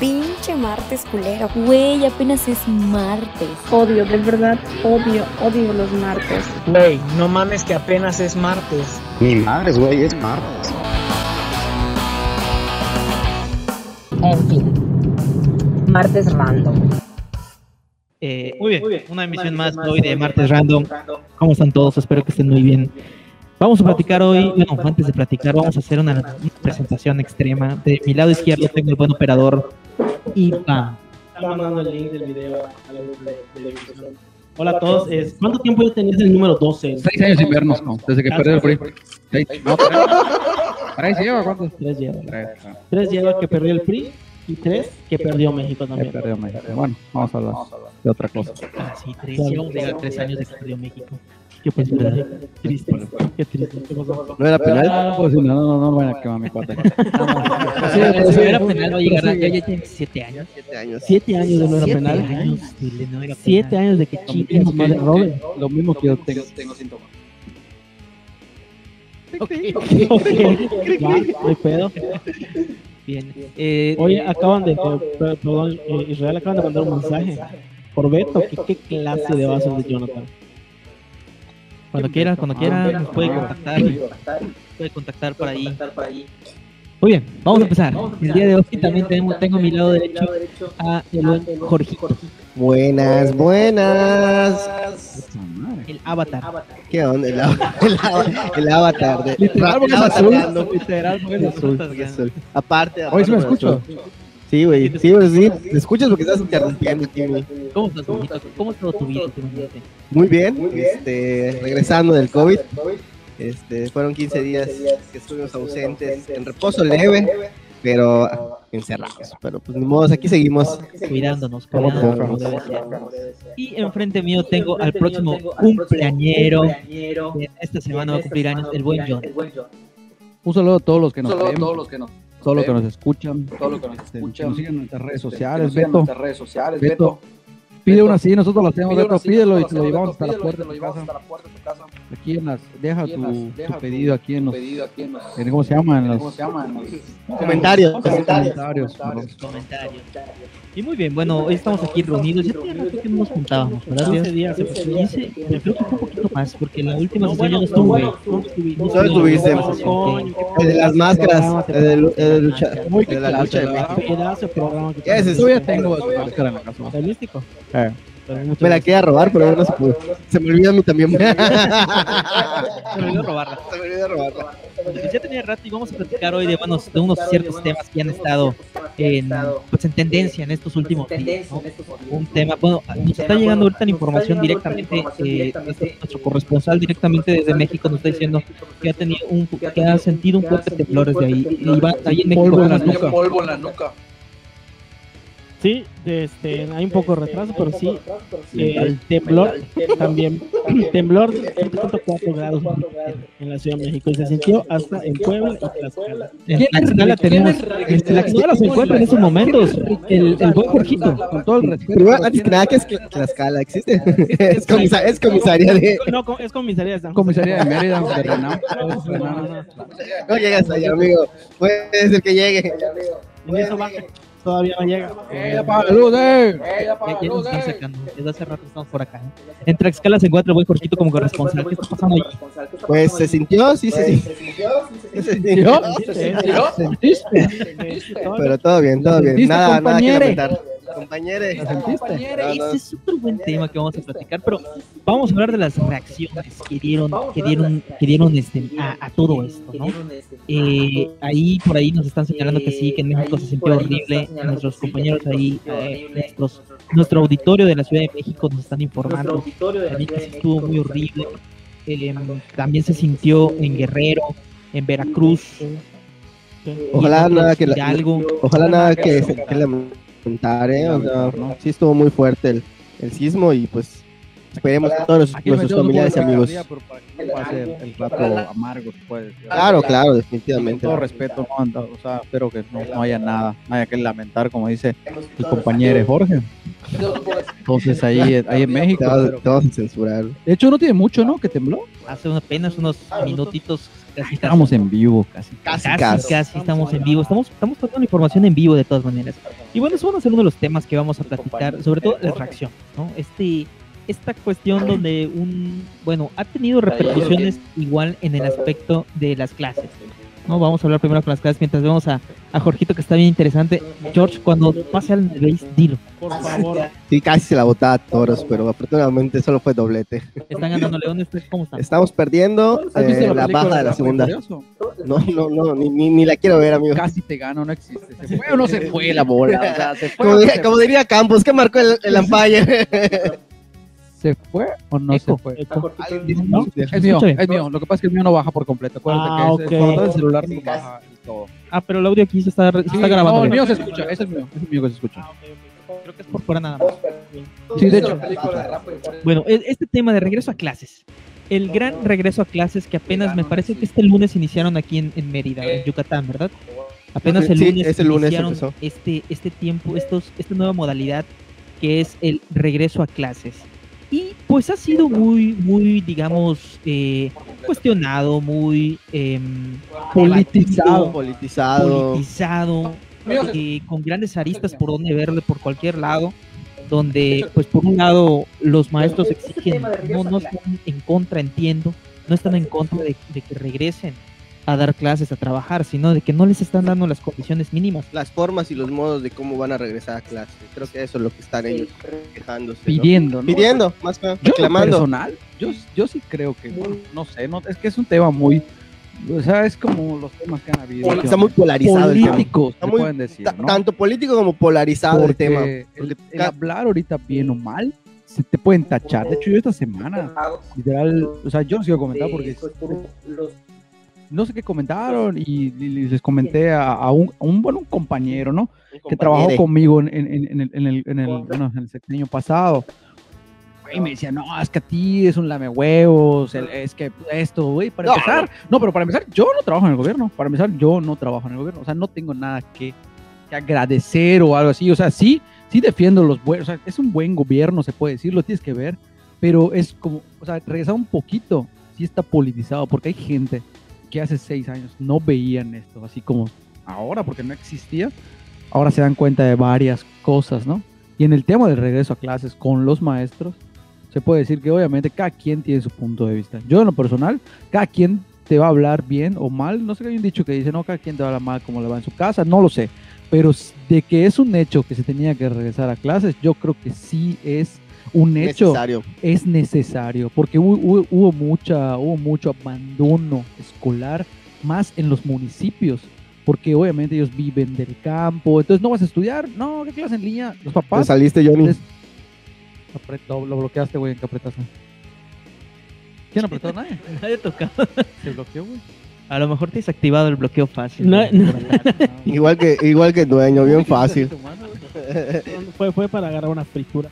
Pinche martes culero. Güey, apenas es martes. Odio, de verdad, odio, odio los martes. Güey, no mames que apenas es martes. Mi madre, güey, es martes. En fin. Martes random. Eh, muy, bien. una emisión más hoy de Martes Random. ¿Cómo están todos? Espero que estén muy bien. Vamos a platicar hoy, bueno, antes de platicar, vamos a hacer una, una presentación extrema. De mi lado izquierdo tengo el buen operador Ipa. Está mandando el link del video a la emisión. Hola a todos, es, ¿cuánto tiempo ya tenías el número 12? Seis años sin vernos, ¿no? Desde que perdió el PRI. Seis, no, tres. ¿Tres lleva cuántos? Tres lleva. Tres. ah, Tres lleva que perdió el PRI y tres que perdió México que también. perdió México. Bueno, vamos a hablar de otra cosa. Ah, sí, tres, ya vamos a llegar a tres años de que perdió México. Qué pues, triste, qué triste. ¿No era penal? Ah, pues no, no, no, no van a quemar mi cuate. Sí, pero si era penal, va a llegar a ya, tiene siete años. Siete años. Siete años de no era penal. años de no era Siete penal. años de que chingue su madre Robin. Lo mismo que yo tengo. Ok, va, no hay pedo. Bien. Eh, Oye, acaban de, eh, per- perdón, eh, Israel acaban de mandar un mensaje por Beto. ¿Qué, qué clase de vasos de Jonathan? Cuando quiera, cuando quiera, nos puede contactar. Puede contactar por ahí. Muy bien, vamos a empezar. El día de hoy también tenemos, tengo a mi lado derecho a el buen Jorgito, Buenas, buenas. El avatar. ¿Qué onda? El, av- el av- el avatar de Literal, porque es avatar azul. Literal, porque es. Aparte, Hoy sí me escucho. Sí, güey. Sí, güey, sí. ¿Me escuchas porque estás interrumpiendo, Timmy? ¿Cómo estás, Jorgito? ¿Cómo estuvo tu vida últimamente? Muy bien. Este, regresando del COVID. Este, fueron 15 días que estuvimos ausentes en reposo leve, pero encerrados. Pero pues ni modo, aquí seguimos. Cuidándonos, Como cuidándonos. Y enfrente mío tengo al próximo cumpleañero. Esta semana va a cumplir años, el buen John. Un saludo a todos los que nos ven, todos los que nos, que nos escuchan, todos los que nos escuchan, nos siguen en nuestras redes sociales, Beto, redes sociales, Beto, pide una así, nosotros la hacemos, Beto, pídelo y te lo llevamos hasta la puerta de tu lo casa, hasta la puerta de tu casa. aquí en las, deja tu, pedido aquí en los, pedido aquí en los, en- ¿cómo se llama? En los ¿cómo se llama? En los Comentarios. comentarios. Comentarios. Y muy bien, bueno, hoy estamos aquí reunidos. Ya tenía rato que no nos juntábamos, ¿verdad? 15 días. 15, pero creo que fue un poquito más, porque la última sesión yo no estuve. No Solo estuviste. El de las máscaras, el de, lu- el de lucha. Eh, muchas Me la quería robar, pero no se pudo. Se me olvidó a mí también. se Se me olvidó robarla. me olvidó robarla. Pues ya tenía rato y vamos a platicar hoy de, bueno, de unos ciertos temas que han estado en, pues, en tendencia en estos últimos días. ¿no? Un tema, bueno, nos está llegando ahorita la información directamente, eh, nuestro, nuestro corresponsal directamente desde México nos está diciendo que ha tenido un, que ha sentido un fuerte temblor desde ahí. Y va, ahí en México. Polvo en la nuca. Sí, este, hay un poco de retraso, pero sí, eh, temblor también, temblor de 7.4 grados en la Ciudad de México y se sintió hasta en Puebla y Tlaxcala. En Tlaxcala tenemos, en Tlaxcala se encuentra en estos momentos el, el buen Jorgito. Con todo el respeto. Antes que nada, que es Tla- Tlaxcala? ¿Existe? es, comisa- es comisaría de... No, es comisaría de San. Comisaría de Mérida, de Renam. No llegas allá, amigo. Puede ser que llegue. En eso va, todavía no llega. ¡Eh, apaga la luz, eh! Ya, ya nos están sacando, desde hace rato estamos por acá. ¿eh? En Tlaxcala se encuentra el buen Jorgito como corresponsal. ¿Qué está pasando ahí? Pues se sintió, sí, sí, sí. Se sintió. Pero todo bien, todo bien. ¿Sentiste, Nada, nada que? No. Ese es otro buen tema que vamos a platicar, pero vamos a hablar de las reacciones que dieron, que dieron, que dieron este, a, a todo esto, ¿no? Eh, ahí por ahí nos están señalando que sí, que en México se sintió horrible. Nuestros compañeros ahí, eh, nuestros, nuestro auditorio de la Ciudad de México nos están informando también que sí estuvo muy horrible. Eh, también se sintió en Guerrero, en Veracruz. Ojalá y en nada que la-. Ojalá nada que, que lamentar, ¿eh? O sea, sí estuvo muy fuerte el, el sismo y pues esperemos que todos Aquí nuestros familiares y amigos. no pase el, rato amargo, puede. Claro, claro, Con definitivamente. todo respeto, no, o sea, espero que no, no haya nada, no haya que lamentar, como dice el compañero Jorge. Entonces ahí, ahí en México. Te pero- te vamos a censurar. de hecho, no tiene mucho, ¿no? Que tembló. Hace apenas unos minutitos, casi Estamos en vivo casi. Casi, casi, casi. casi estamos en vivo. Estamos, estamos tratando información en vivo de todas maneras. Y bueno, eso van a ser uno de los temas que vamos a platicar, sobre todo la reacción, ¿no? Este, esta cuestión donde un, bueno, ha tenido repercusiones igual en el aspecto de las clases. No, vamos a hablar primero con las clases mientras vemos a, a Jorgito que está bien interesante. George, cuando pase al base, dilo. Por favor. Sí, casi se la botaba a toros, pero afortunadamente solo fue doblete. Están ganando Leones, ¿cómo están? Estamos perdiendo ¿Has visto eh, la baja de la segunda. No, no, no, ni, ni, ni la quiero ver, amigo. Casi te gano, no existe. ¿Se fue o no se fue la bola? O sea, ¿se fue Como o no diría, se como diría Campos, ¿qué marcó el, el umpire? ¿Se fue o no Eco, se fue? Es mío, es mío. Lo que pasa es que el mío no baja por completo. Acuérdate Ah, que es, ok. es cuando el celular no baja y todo. Ah, pero el audio aquí se está, se Sí, está grabando. no, el mío se escucha. Ese es el mío. Es el mío que se escucha. Creo que es por fuera nada más. Sí, de hecho. Bueno, e- este tema de regreso a clases. El gran regreso a clases que apenas me parece que este lunes iniciaron aquí en, en Mérida, en Yucatán, ¿verdad? Apenas el Sí, lunes, ese lunes iniciaron empezó. este, este tiempo, estos, esta nueva modalidad que es el regreso a clases. Y pues ha sido muy, muy, digamos, eh, cuestionado, muy em, Politizado. Politizado. politizado, eh, con grandes aristas por donde verle por cualquier lado, donde pues por un lado los maestros exigen, no, no están en contra, entiendo, no están en contra de, de que regresen a dar clases, a trabajar, sino de que no les están dando las condiciones mínimas. Las formas y los modos de cómo van a regresar a clase. Creo que eso es lo que están ellos quejándose. Pidiendo, ¿no? Pidiendo, más que reclamando. personal, yo, yo sí creo que, bueno, no sé, no, es que es un tema muy, o sea, es como los temas que han habido. Está muy polarizado el tema. Está se muy- pueden decir. Tanto político como polarizado el Porque tema. el- Porque el, ca- hablar ahorita bien o mal, se te pueden tachar. De hecho, yo esta semana, literal, o sea, yo no sigo a comentar porque no sé qué comentaron y, y les comenté a, a un, a un, bueno, un compañero, ¿no? Que trabajó conmigo en, en, en, en el, en, el, en, el, bueno, en el sexenio pasado. Y me decía, no, es que a ti es un lame huevos, el- es que esto, güey, para No. empezar, no, pero para empezar, yo no trabajo en el gobierno, para empezar, yo no trabajo en el gobierno, o sea, no tengo nada que, que agradecer o algo así, o sea, sí, sí defiendo los buenos, o sea, es un buen gobierno, se puede decir, lo tienes que ver, pero es como, o sea, regresar un poquito, sí está politizado, porque hay gente que hace seis años no veían esto, así como ahora, porque no existía, ahora se dan cuenta de varias cosas, ¿no? Y en el tema del regreso a clases con los maestros, se puede decir que obviamente cada quien tiene su punto de vista. Yo en lo personal, cada quien te va a hablar bien o mal, no sé que hay un dicho que dice, no, cada quien te va a hablar mal como le va en su casa, no lo sé, pero de que es un hecho que se tenía que regresar a clases, yo creo que sí es un hecho necesario. es necesario porque hubo, hubo- hubo mucha hubo mucho abandono escolar más en los municipios porque obviamente ellos viven del campo entonces no vas a estudiar no qué clase en línea los Te papás saliste, Johnny. les- lo, lo bloqueaste güey en qué apretaste ¿quién apretó nadie? Nadie tocaba. se bloqueó güey A lo mejor te has activado el bloqueo fácil. No, no. Igual que, igual que el dueño, bien fácil. Fue, fue para agarrar una fritura.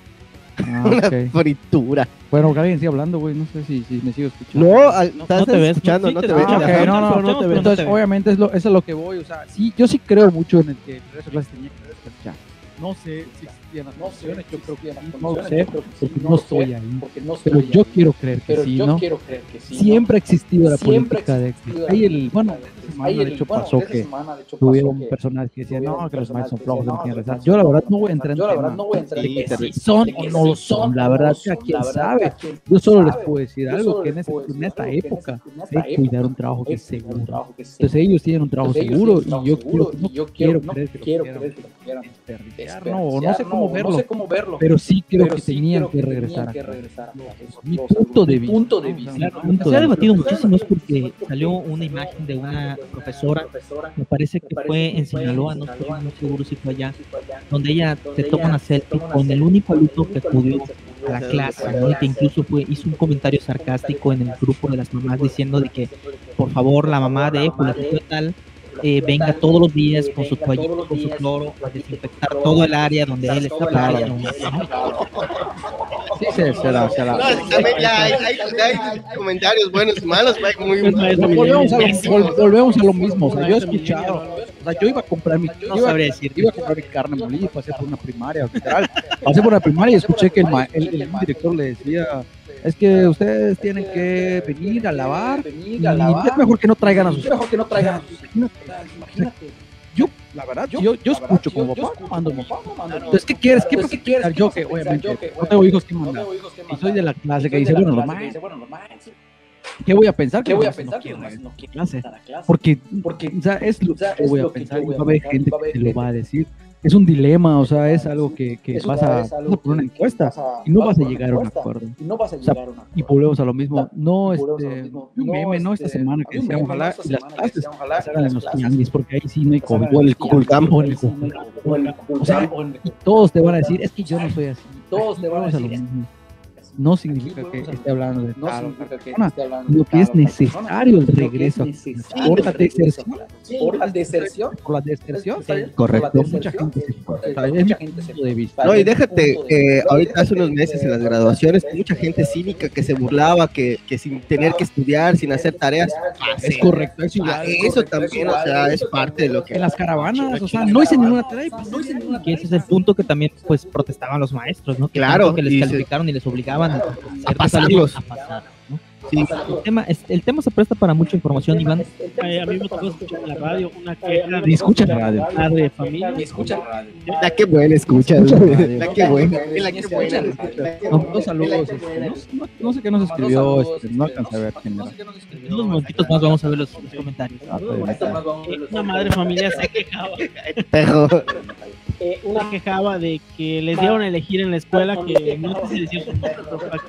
Ah, Una fritura. bueno que alguien sigue hablando güey no sé si, si me sigo escuchando No, al- estás no te ves, escuchando, sí no te te ves. ves. Ah, no, no, no, no Entonces, te ves. obviamente, es lo, eso es lo que voy. O sea, sí, yo sí creo mucho en el que el regreso a clases tenía que. No sé si existían las condiciones, yo creo que sí, no lo sé, porque no estoy ahí. Pero yo quiero creer que sí, ¿no? Siempre ha existido la política de Hay el, bueno, esta semana de hecho pasó que tuvieron personas que decían, no, que los maestros son flojos, no tienen rezar. Yo la verdad no voy a entrar en tema de que si son o no lo son. La verdad, que quién sabe. Yo solo les puedo decir algo, que en, en esta época hay que cuidar un trabajo que es seguro. Entonces ellos tienen un trabajo seguro y yo quiero, no quiero creer que lo quieran desperdiciar, no, o no sé cómo verlo, pero sí creo que tenían que regresar. Mi punto de vista. Punto se ha de debatido muchísimo es porque salió una imagen de una profesora, me parece que fue en Sinaloa, no estoy muy seguro si fue allá, donde ella se toma una selfie con el único alumno que acudió a la clase, ¿no? Y que incluso fue, hizo un comentario sarcástico en el grupo de las mamás diciendo de que por favor la mamá de fulanito de tal eh, venga todos los días con su toallita, con su cloro, a desinfectar todo el área donde él está parado, ¿no? Sí, se, será, será. No, también ya hay, hay, hay comentarios buenos y malos, Mike, muy volvemos, a lo, volvemos a lo mismo. O sea, yo he escuchado. O sea, yo iba a comprar mi. No iba, decirte. iba a comprar mi carne molida y pasé por una primaria, literal. Pasé por una primaria y escuché que el, ma- el, el director le decía. Es que ustedes tienen que venir a lavar y es mejor que no traigan a sus mejor que no traigan a sus Imagínate. Yo, la verdad, yo, yo escucho como papá mando mi Entonces, ¿qué quieres? ¿Qué qué quieres? Yo que, obviamente, no tengo hijos que mandar. Y soy de la clase que dice, bueno, maestros, ¿Qué voy a pensar? ¿Qué voy a pensar? no quiero clase. Porque, porque, o sea, es lo que yo voy a pensar y va a haber gente que te lo va a decir. Es un dilema, o sea, es algo que, que vas, a, vas a poner una encuesta y no vas a llegar a un acuerdo. O sea, y volvemos a lo mismo. No, este, un meme, no esta semana que decía, ojalá y las clases en los tianguis, porque ahí sí no hay COVID. O en el Cuculcán. O el sea, y todos te van a decir, es que yo no soy así. Todos te van a decir no significa que esté hablando de tal otra persona, lo que es necesario el regreso por la deserción, por la deserción, por la deserción, Correcto. mucha gente se. No, y déjate, que ahorita hace unos meses en las graduaciones, mucha gente cínica que se burlaba, que, que sin tener que estudiar, sin hacer tareas, Es correcto, es Ah, igual. eso también, o sea, es parte de lo que... En las caravanas, o sea, no hice ninguna tarea, pues, no hice ninguna Que ese es el punto que también pues protestaban los maestros, ¿no? Claro, que les calificaron y les obligaban a, ciertos pasarlos. alumnos a pasar, ¿no? Sí. El tema, es- el tema se presta para mucha información, Iván. Eh, a mí me tocó escuchar en la radio una queja Ni escucha radio. padre de familia. La que buena escucha, la que buena, la que buena. No, dos saludos. este, no, sé qué nos escribió, este, no alcancé a ver quién era. En unos momentitos más vamos a ver los, los comentarios. Ah, Una madre de familia se quejaba, Pero, se quejaba de que les dieron a elegir en la escuela que no pero para-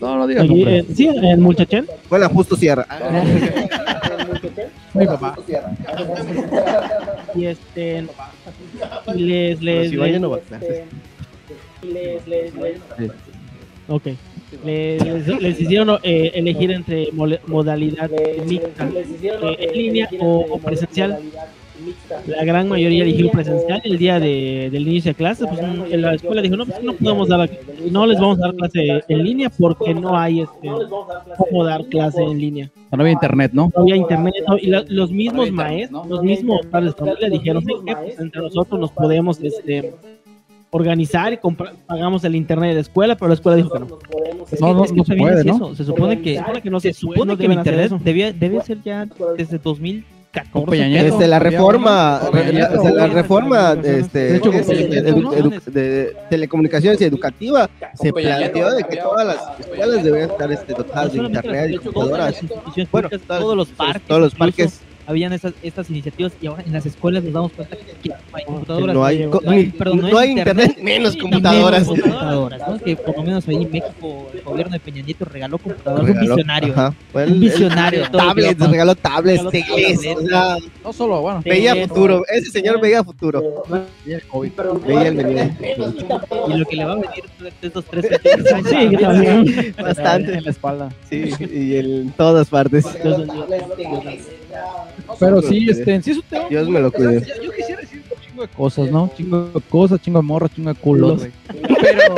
No, no digas eh, sí, en Muchachén. bueno, justo cierra. Mi papá. Y este. Y les. les, Si vaya les- no va a clases. les, les, les- Ok. Les, les- les hicieron eh, elegir entre mole- modalidad mixta, eh, en línea o, o presencial. La gran mayoría eligió presencial el día de, del inicio de clases. Pues, en la escuela dijo: No, pues no podemos dar, no este, les vamos a dar clase en línea porque no hay este, cómo dar clase en línea. Ah, no había internet, ¿no? No había internet. Y la, los mismos maestros, los mismos padres le dijeron: eh, pues, entre nosotros nos podemos este, organizar y pagamos el internet de la escuela, pero la escuela dijo que no. No, no, no se supone que, se supone que no se, supone que el internet debía, debe ser ya desde 2000 14. La reforma, desde la reforma de, telecomunicaciones y educativa, se planteó de que todas las escuelas deberían estar este, dotadas de internet y computadoras. Bueno, todos los parques. Todos los parques habían estas, estas iniciativas y ahora en las escuelas nos damos cuenta que no hay computadoras. no hay co- ni- perdón, no hay internet, menos y computadoras. menos computadoras, ¿no? Que por lo menos ahí en México el gobierno de Peña Nieto regaló computadoras, un Regaló- visionario. ajá. Un visionario, tablets, regaló tablets, tablets. o sea, No solo, bueno, veía futuro. Ese señor veía futuro. y el COVID. Veía el venir. Y lo que le va a venir estos tres años. Sí, también. Bastante. en la espalda. Sí, y en todas partes. Pero sí, este, sí es un tema. Dios me lo O sea, cuide. yo, yo quisiera decir un chingo de cosas, ¿no? Chingo de cosas, chingo de morras, chingo de culos. Pero,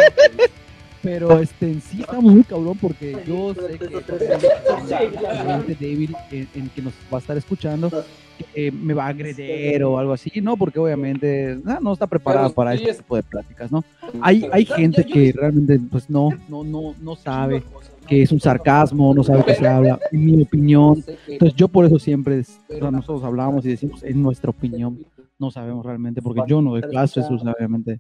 pero este, en sí estamos muy cabrón porque yo sé que la gente débil en, en que nos va a estar escuchando eh, me va a agredir o algo así, ¿no? Porque obviamente ah, no está preparada para este tipo de pláticas, ¿no? Hay, hay gente que realmente pues no, no, no, no sabe que es un sarcasmo, no sabe que se habla, en mi opinión. Entonces yo por eso siempre, o sea, nosotros hablamos y decimos, en nuestra opinión, no sabemos realmente, porque yo no doy clases, obviamente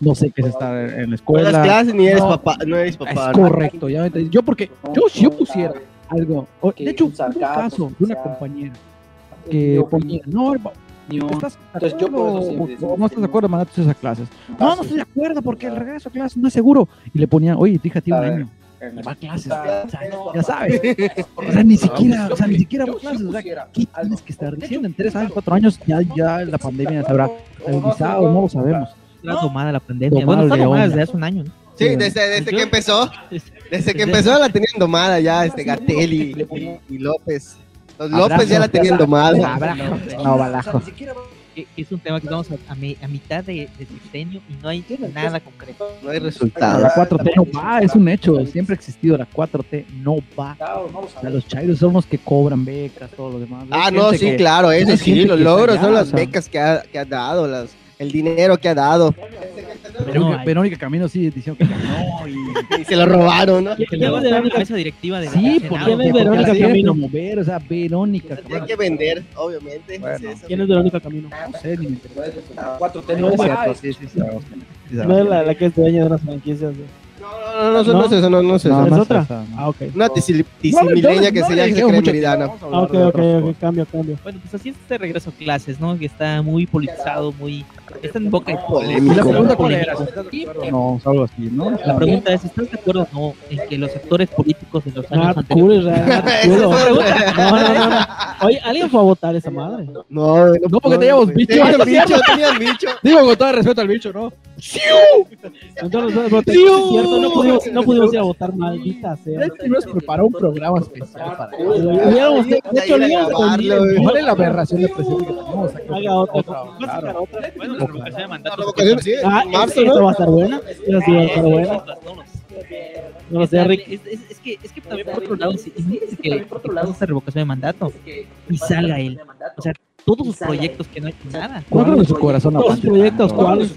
no sé qué es estar en la No escuela. das clases ni eres No, papá, no eres Es papá. ¿no? correcto, ya. Yo porque, yo si yo pusiera algo, de hecho, un caso de una compañera que ponía, no, hermano, estás Entonces yo no estás de acuerdo, mandate esas clases. No, no estoy de acuerdo porque el regreso a clases no es seguro. Y le ponía, oye, tiene un año. Va a clases, ya sabes. O sea, ni siquiera, o sea, ni siquiera va a clases. O sea, ¿qué tienes que estar diciendo? En tres años, cuatro años, ya, ya la pandemia se habrá estabilizado, no lo sabemos. Está tomada la pandemia. Tomada Bueno, tomada desde hace un año, ¿no? Sí, desde, desde que empezó, desde que empezó la tenían domada ya, este Gatel y, y- y López. Los López ya la tenían domada. No, balajo. que, que es un tema que estamos a, a mi- a mitad de, de sexenio y no hay nada concreto. No hay La resultados. 4T no va, es un hecho. Siempre ha existido la 4T, no va. O sea, los chairos son los que cobran becas, todo lo demás. Ah, no, sí, que- claro, eso sí, los logros son las becas que ha, que ha dado, las, el dinero que ha dado. Verónica, No, hay- Verónica Camino sí diciendo que no. Y, Y se lo robaron, ¿no? que luego en la mesa directiva de sí, del porque, Senado. ¿Quién es porque la Verónica quiere Camino? promover, o sea, Verónica. Tiene que vender, obviamente. Bueno. Sí. ¿Quién es Verónica Camino? No sé, ni me interesa. No es, Cierto, sí, sí. Sí, no es la, la que es dueña de unas franquicias. No, no, no, no, no es eso, no, no es eso. ¿Es más otra? Ah, ok. Una tisimileña que no, se le llama tiempo, Ah, ok, ok, cambio, cambio. Bueno, pues así es este regreso a clases, ¿no? Que está muy politizado, muy... Está en boca de todos. Polémico. ¿Y la pregunta acuerdo? No, algo así, ¿no? La pregunta es, ¿estás de acuerdo o no en que los actores políticos de los años anteriores... No, no, no, no. Oye, ¿alguien fue a votar esa madre? No, No, porque teníamos bicho. Tenían bicho, tenían bicho. Digo con todo el respeto al bicho, ¿no? Entonces, no, es cierto, no pudimos, no pudimos ir a votar, maldita sea. Nos preparó un programa especial para eso. De hecho. ¿Cuál es la aberración de presidente que tenemos? Haga otra. Revocación de mandato... La revocación, sí, Ah, en marzo, ¿no? va a estar buena. Esa sí va a estar buena. No lo sé, Rick. Es, es, es que, es que también por otro lado, si imagínense que, que pasa esta revocación de mandato y salga él. O sea, todos sus proyectos que no hay nada. Creo que su corazón Todos los proyectos, No. ¿cuáles?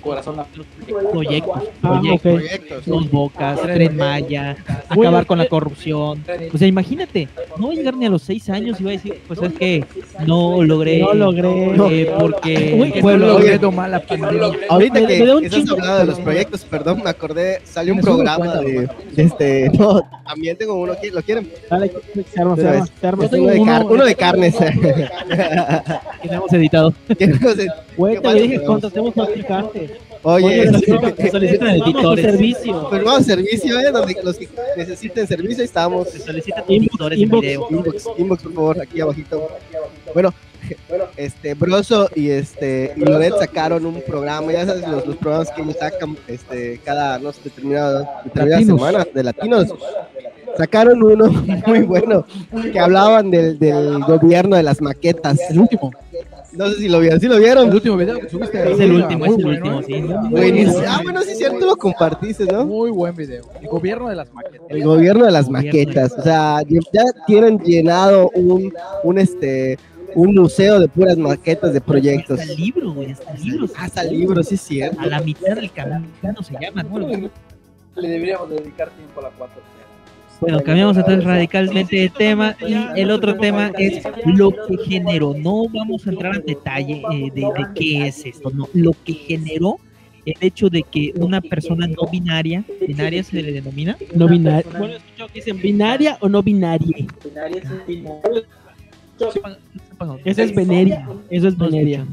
Proyectos, Ah, proyectos. Proyectos. Dos bocas, tren Maya, acabar con la corrupción. O sea, imagínate, no va a llegar ni a los seis años y va a decir, pues es que no logré. No logré. eh, porque pueblo- logré domar la pandemia. Ahorita que estás hablando de los proyectos, perdón, me acordé, salió un programa de, de este, no, también tengo uno aquí, ¿lo quieren? Dale, se arma, se arma, de, uno de carnes. que tenemos editado. Que no sé- Güey, ¿Qué te dije contratemos practicantes. Oye, Se solicitan editores. servicio. pues vamos a servicio, ¿eh? Donde los que necesiten servicio, ahí estamos. Se solicitan Inbox, editores de inbox. video. Inbox, inbox, por favor, aquí abajito. Bueno, este, Broso y este y Loret sacaron un programa, ya sabes, los, los programas que ellos sacan este, cada, no sé, determinada, determinada semana de latinos. Sacaron uno muy bueno que hablaban del, del gobierno de las maquetas. El último, No sé si lo vieron, ¿sí lo el vieron? último video que subiste. Es el Muy último, es el bueno, último, sí. Ah, bueno, sí es cierto, lo compartiste, ¿no? Muy buen video. El gobierno de las maquetas. El gobierno de las maquetas. O sea, ya tienen llenado un, un este un museo de puras maquetas de proyectos. Hasta libro, güey, hasta libros. Hasta libros, sí es cierto. A la mitad del camino se llama, ¿no? Le deberíamos dedicar tiempo a la 4 Bueno, cambiamos entonces radicalmente de tema y el otro tema es lo que generó. No vamos a entrar en detalle eh, de, de qué es esto, no. Lo que generó el hecho de que una persona no binaria, binaria se le denomina, No binaria. Bueno, he escuchado que dicen binaria o no binaria. Eso es veneria. Eso es no, veneria.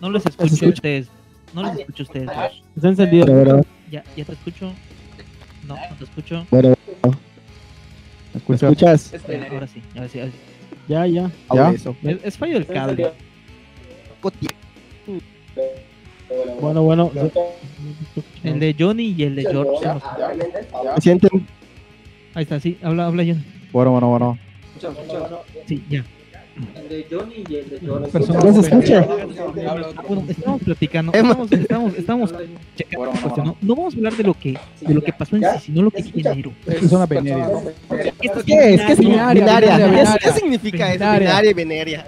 no los escucho a ustedes, no los escucho a ustedes dos. Está encendido. Ya, ya te escucho. No, no te escucho. ¿Me escuchas? Ahora sí, ahora sí. ahora sí. Ya, ya. Ahora ¿Ya? eso. Es, es fallo del cable. Bueno, bueno. El de Johnny y el de George. ¿Me sienten? Ahí está, sí, habla, habla Johnny. Bueno, bueno, bueno. Sí, ya. ¿No se escucha? Ah, Bueno, estamos platicando, estamos, estamos, estamos checando la cuestión, ¿no? No vamos a hablar de lo que, de lo que pasó en sí, sino lo que generó. Es venerias. Esto ¿Qué es? ¿Qué es Binaria, binaria? binaria, ¿Qué es- binaria. ¿Qué significa eso? Binaria. Binaria y veneria.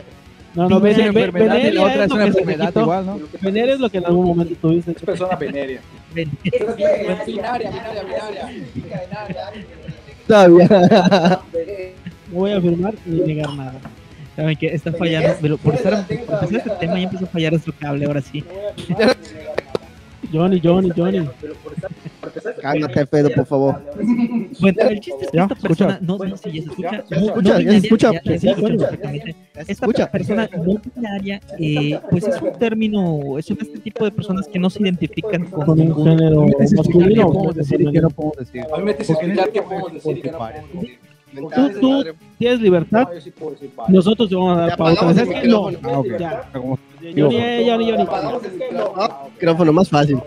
No, no, Una vene- ve- enfermedad y la veneria otra es lo una enfermedad igual, ¿no? Veneria es lo que en algún momento tuviste. persona veneria. Ven. Binaria, binaria, binaria. Todavía. No voy a afirmar ni negar nada. Saben que está fallando, pero por estar, por empezar este tema ya empezó a fallar nuestro cable, ahora sí. Johnny, Johnny, Johnny. Cálmate, Pedro, por favor. Bueno, el chiste es que ¿Ya? esta persona, no, no sé, ya se escucha, no, no escucha, ya se binaria, escucha. ya- ya se escucha perfectamente. ¿Ya se Esta escucha? persona no binaria, eh, pues es un término, es un este tipo de personas que no se identifican con, Con un ningún género ¿Qué masculino. podemos decir y qué no podemos decir? A mí me tienes que explicar qué podemos decir y qué no podemos decir. Tú, tú tienes libertad. No, yo sí puedo decir varios. Nosotros te vamos a dar pauta. ¿Sabes qué? No. micrófono. Ah, ok. Ya. Como- Johnny, Johnny, Johnny. Micrófono más fácil.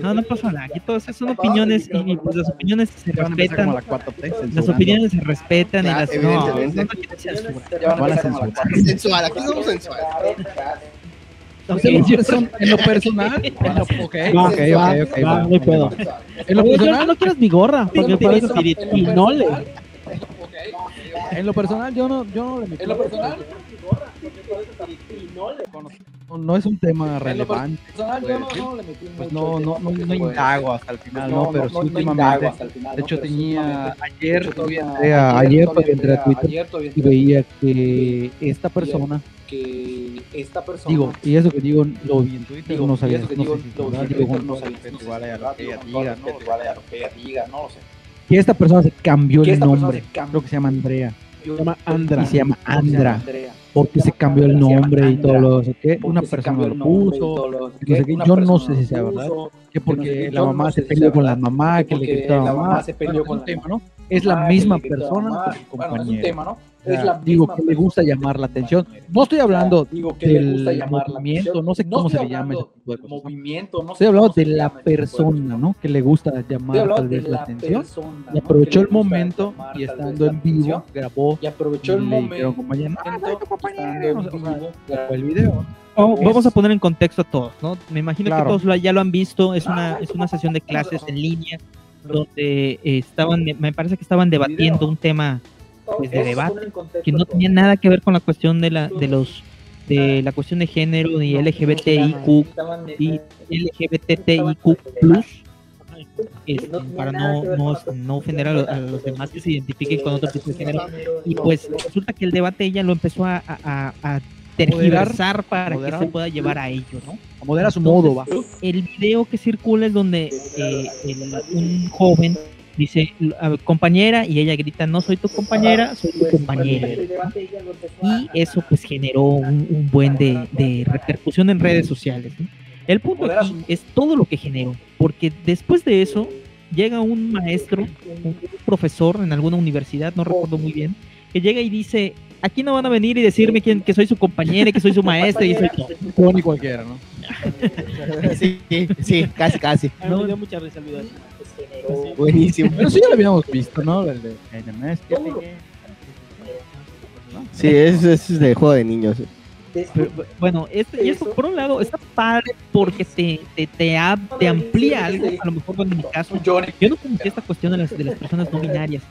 No, no pasa nada. Aquí todas son opiniones y pues las opiniones se respetan. la 4T, Las opiniones se respetan y las no, van a censurar. Sensual, aquí somos sensual. Pues en, lo person- en lo personal, en lo, ok, Va, ok, va, ok, ok, va, va. no hay pedo. En lo personal, no quieras mi gorra, porque parece. En lo personal, yo no, yo no le metí. En lo personal, no, no es un tema relevante. Pues no, no, no, no indago hasta el final, ¿no? Pero sí últimamente, de hecho tenía, ayer todavía ayer todavía entré a Twitter y veía que esta persona, que esta persona digo, y eso que digo, lo vi en Twitter, Digo, no sabía, eso que no digo, sé si es lo vi verdad, en digo, Twitter, con no sé el si respeto, es vale, a lo verdad, que digo, ella con todo diga, el ¿no? respeto, vale, a lo que ella diga, no lo sé. Que esta persona se cambió Que el esta persona nombre, se cambió- creo que se llama Andrea, Se llama Andra. y se llama Andra. Andrea. porque se cambió el Se llama nombre y todo Andra. lo que Porque una se persona cambió lo el nombre y puso todo lo- no sé que qué, una yo no persona sé si lo sea verdad puso, que que no sé porque qué, la yo mamá no se sé si peleó sea con la verdad, mamá que le porque gritó a la la mamá mamá. se peleó bueno, con es un la tema mamá. no es la Mamá, misma que le gritó a la persona mamá. con su Bueno, es un compañero. tema, ¿no? O Es sea, la digo misma que le gusta llamar la atención. No estoy hablando Digo que le gusta del llamar la movimiento no sé No cómo se le llama ese hablando tipo de cosas ¿no? movimiento, no estoy hablando de la persona no que le gusta llamar tal vez la atención. persona, y aprovechó el momento llamar y estando en vivo atención, grabó y aprovechó el momento ah, estando compañero en no sé, o sea, vivo, grabó. el video Oh, Es- vamos a poner en contexto a todos, ¿no? Me imagino Claro. que todos lo- ya lo han visto. Es una, es una sesión de clases en línea donde eh, estaban, me parece que estaban debatiendo un tema pues, de debate que no tenía nada que ver con la cuestión de la, de los, de la cuestión de género ni LGBTIQ y LGBTIQ plus. este, para no, no, no ofender a, lo- a los demás que se identifiquen con otro tipo de género. Y pues resulta que el debate ella lo empezó a, a, a- tergiversar para que se pueda llevar a ello, ¿no? a moderar su modo va El video que circula es donde eh, el- un joven dice "A- compañera y ella grita no soy tu compañera, soy tu compañera. Y eso pues generó un, un buen de, de repercusión en redes sociales. ¿no? El punto aquí es todo lo que generó, porque después de eso llega un maestro, un profesor en alguna universidad, no recuerdo muy bien, que llega y dice, aquí no van a venir y decirme quién, que soy su compañera, y que soy su maestra y soy todo. Tony cualquiera no sí, sí, casi, casi. Mí me dio mucha risa el video. Buenísimo. pero sí ya lo habíamos visto no el de el de- Sí, eso, eso es de juego de niños. Pero, bueno, este, y esto por un lado está padre porque te, te, te, ab- te amplía algo, a lo mejor bueno, en mi caso, yo no conocía esta cuestión de las, de las personas no binarias.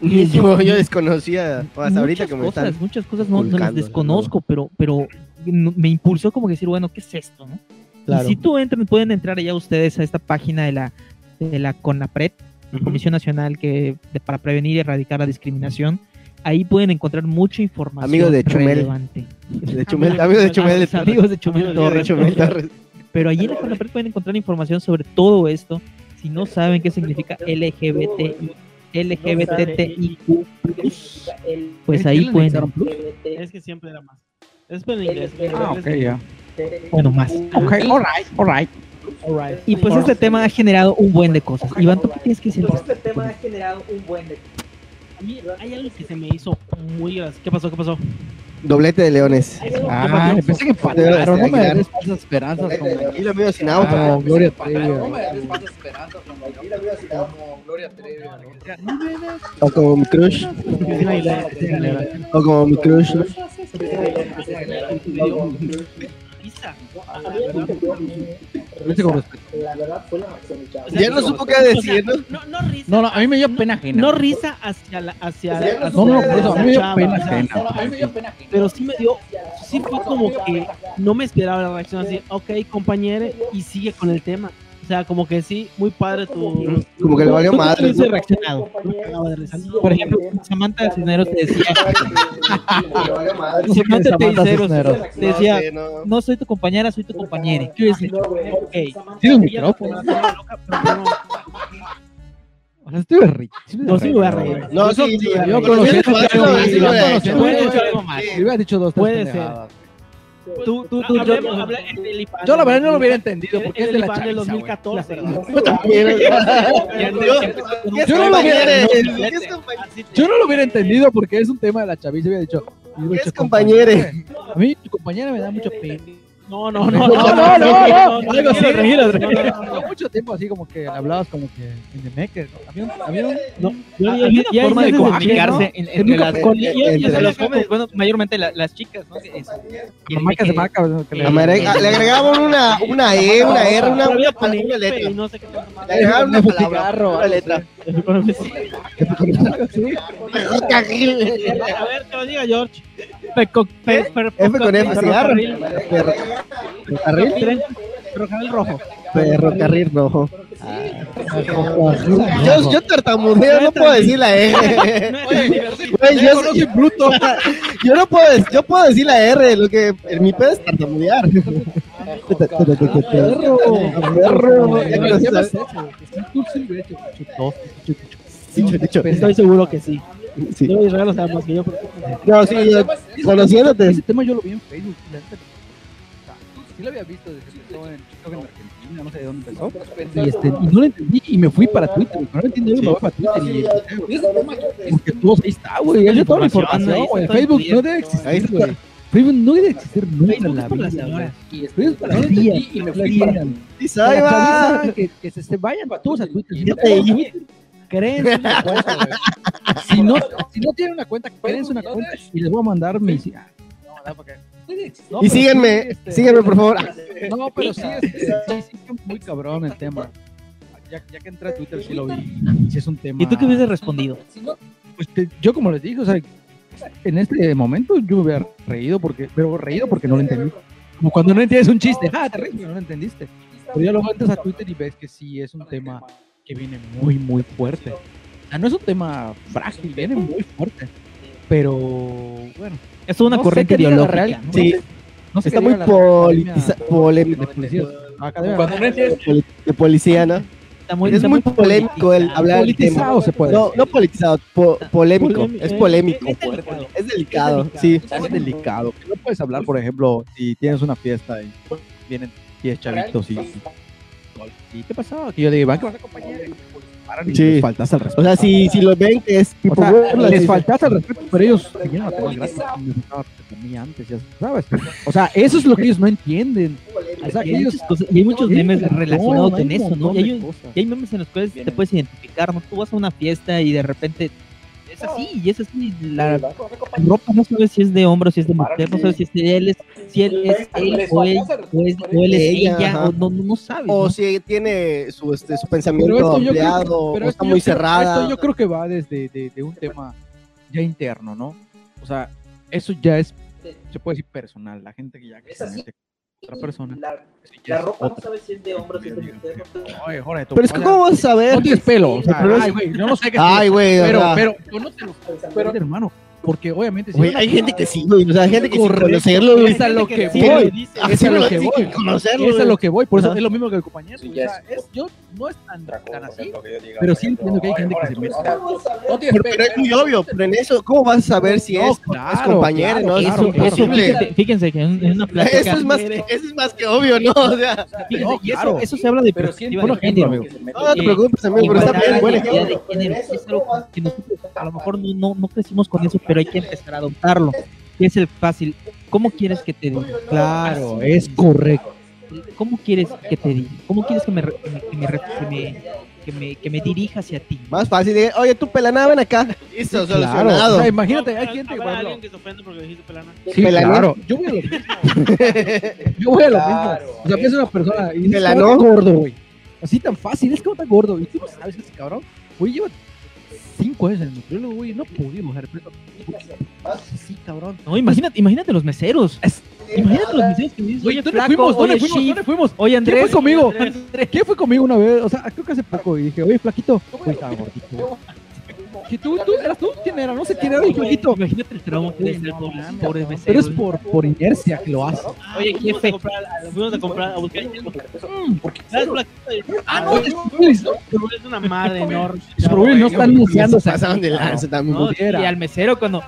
Y eso- Yo, yo desconocía, hasta muchas ahorita que me cosas, están. muchas cosas no, no las desconozco, pero, pero no- me impulsó como que decir, bueno, ¿qué es esto? no? Claro. Y si tú entran, pueden entrar allá ustedes a esta página de la, de la CONAPRED, la Comisión Nacional que, de- para Prevenir y Erradicar la Discriminación. Ahí pueden encontrar mucha información Amigos de Chumel. relevante. De Chumel, amigos de Chumel. Amigos de Chumel Amigos de Torres. Chumel Torres. Pero allí en la CONAPRED pueden encontrar información sobre todo esto. Si no saben qué significa LGBT, LGBTIQ+, pues ahí ¿Qué le pueden... Es que siempre era más. Es en inglés. ah ok ya Bueno, más. ok alright alright Alright. Y pues este tema ha generado un buen de cosas. Iván, ¿tú qué tienes que decir? Este tema ha generado un buen de A mí hay algo que se me hizo muy. ¿Qué pasó? ¿Qué pasó? Doblete de leones. ah pensé que no me des falsas esperanzas como Y lo mío sin auto. como Gloria Trevi No me des falsas esperanzas, Gloria como Gloria Trevi. O como mi crush. O como mi crush. O sea, Ya no supo qué decir, ¿no? No, no risa. no no a mí me dio pena ajena No risa hacia la hacia, hacia no no por eso a mí me dio chava, pena o sea, ajena pero sí me dio sí fue como que no me esperaba la reacción así ok compañero y sigue con el tema o sea como que sí muy padre tu Como que le valió ¿Tú madre. Por ejemplo, Samantha Cisneros te decía, Samantha Cisneros te decía, No soy tu compañera, soy tu compañera. ¿Qué hubieses hecho? Ok. tiene un micrófono o sea estuve rico No, sí me voy a reír. No, sí, sí. yo sí. Le hubiera dicho dos tres Puede ser. Pendejadas. Tú, tú, tú, Hablemos- yo, Yo la verdad del- no lo hubiera entendido porque el es de la del chaviza, güey. 2014. Yo también. Yo no lo hubiera-. Yo no lo hubiera entendido porque es un tema de la chaviza. Hubiera dicho, hubiera ¿Qué es dicho, compañere? A mí tu compañera me da mucha pena. No, no, no, No, no, no, no, no, no, algo así, tranquilo, tranquilo, mucho tiempo así como que hablabas como que en the maker, ¿no? Había un, había un, No, Ah, Había forma de comunicarse entre las entre los bueno, mayormente la- las chicas, ¿no? Y- marcas de marca, ¿no? que le- Le agrega- le agregaban una, una E, una R, una, una, letra. no sé qué. Le agregaban una palabra, una letra. A ver, que lo diga George. Peco- F con F, cigarro. ferrocarril. Ferro- Ferrocarril. Rojo. Ferrocarril rojo. Yo, yo tartamudeo, no puedo decir la R. Güey, yo, soy bruto. Yo no puedo, yo puedo decir la R, lo que en mi pedo es tartamudear. Estoy seguro que sí. Sí. Yo Israel lo que yo. pero- No, sí, yo, conociéndote. Ese tema yo lo vi en Facebook. y la neta, Sí lo había visto desde que empezó en, Argentina, no sé de dónde empezó. Y, este, y no lo entendí y me fui para Twitter. No lo entendí, me voy para Twitter y porque todos ahí está, güey. Hay toda la información, güey. Facebook no debe existir, güey. Facebook no debe existir nunca en la vida. Facebook para las días y me fui para ahí que, se vayan todos a Twitter. Créense una cuenta, güey. Si no, si no tienen una cuenta, créense una cuenta y les voy a mandar mis. No, no, porque- No, Y pero síguenme, sí, este, síguenme por favor. No, pero sí, este, sí, muy cabrón el tema. Ya, ya que entré a Twitter, sí lo vi. Sí es un tema. ¿Y tú qué hubieses respondido? Pues te- yo como les dije, o sea, en este momento yo me hubiera reído porque, pero reído porque no lo entendí. Como cuando no entiendes un chiste, ah, te ríes, pero no lo entendiste. Pero ya luego entras a Twitter y ves que sí es un tema que viene muy, muy fuerte. O sea, no es un tema frágil, viene muy fuerte. Pero, bueno. Es una no corriente ideológica. real- ¿no? Sí. Sí. No sé Está muy diga la academia politiza- polémico. de policía, ¿no? Está muy, Es está muy polémico el hablar del tema. Se puede. No, no politizado, po- polémico. Polémico, Es eh, polémico. es delicado. Es delicado, sí. es delicado. No puedes hablar, por ejemplo, si tienes una fiesta y vienen 10 chavitos y, y ¿qué pasó? Que yo digo, van que vas a acompañar y pues, y Sí. les faltas al respeto. O sea, si, si lo ven que es O tipo sea, burla, les faltas al respeto, pero ellos se llenan a tomar gratis. Me faltaba respeto a mí antes, ya sabes. O sea, eso es lo que ellos no entienden. O sea, Y ellos cosas- y hay muchos memes no, relacionados en un eso, ¿no? Y hay, y hay memes en los cuales te puedes identificar, ¿no? Tú vas a una fiesta y de repente es así, y es así. La ropa no sabes si es de hombre o si es de mujer, no sabes si es de él, es, si él es él o él, o es, o él es Ella, o no, no, no sabes. O ¿no? si tiene su, este, su pensamiento ampliado, pero o está muy cerrada. Esto yo creo que va desde de, de un tema ya interno, ¿no? O sea, eso ya es, se puede decir personal. La gente que ya otra persona. ya es otra. sabes si es de hombre o si es de mujer. Oye, Jorge, tu Pero es que, ¿cómo vas a saber? No tienes pelo. O sea, ay, güey, yo no sé qué Ay, güey, o pero, pero, yo no te lo pero, hermano. Porque obviamente. si una hay gente que sí, güey. O sea, hay gente que sin conocerlo. Es a lo que Sí, voy. Es a lo que voy. conocerlo, Es a lo que voy. Por eso Ajá. es lo mismo que el compañero. Sí, o sea, es- es, yo no es tan, tan así. Pero sí entiendo que hay gente que oye, se mete. Pero, es muy obvio, pero en eso, ¿cómo vas a saber si es, es compañero? no, es. Eso, fíjense que en una plática. Eso es, más, eso es más que obvio, ¿no? O sea, eso, se habla de Pero perspectiva siempre de género. amigo. no te Eh, preocupes, amigo, pero está bien, buen identidad ejemplo. de género, es algo que nosotros a lo mejor no, no, no crecimos con eso, pero hay que empezar a adoptarlo. Es el fácil. ¿Cómo quieres que te diga? Claro, Así. es correcto. ¿Cómo quieres que te diga? ¿Cómo quieres que me, re- que me, que me, que me, que me, que me dirija hacia ti? Más fácil, de, oye, tú pelana, ven acá. Listo, Claro. solucionado. O sea, imagínate, hay gente ejemplo, alguien que se ofende porque dijiste pelana. Sí, ¿Pelanó? claro. Yo voy a lo mismo. Yo voy a lo mismo. O sea, piensa una persona y dices, ¿Pelanó? "¿Cómo tan gordo, güey. Así tan fácil, es como tan gordo. Y tú no sabes ese cabrón. Güey, lleva cinco en el nutriólogo, güey, no peso. Sí, cabrón. No, imagínate, imagínate los meseros. Imagínate los meseros que Güey, oye, ¿dónde fuimos? ¿Dónde oye, fuimos? ¿Dónde fuimos? oye, ¿Quién Andrés. fue conmigo? Andrés. ¿Quién fue conmigo una vez? O sea, creo que hace poco. Y dije, oye, flaquito. Güey, estaba gordito. ¿Y tú, tú, eras tú? ¿Quién era? No sé quién era el flaquito. Imagínate el trauma que debe ser por pobres meseros. Pero es por, por inercia que lo hace. Oye, Fuimos a jefe. fuimos a comprar, a buscar hielo. ¿Sabes, Flaquito? Ah, no, es una madre enorme. Pero no están anunciando. Se pasaron de lanza también. Y al mesero cuando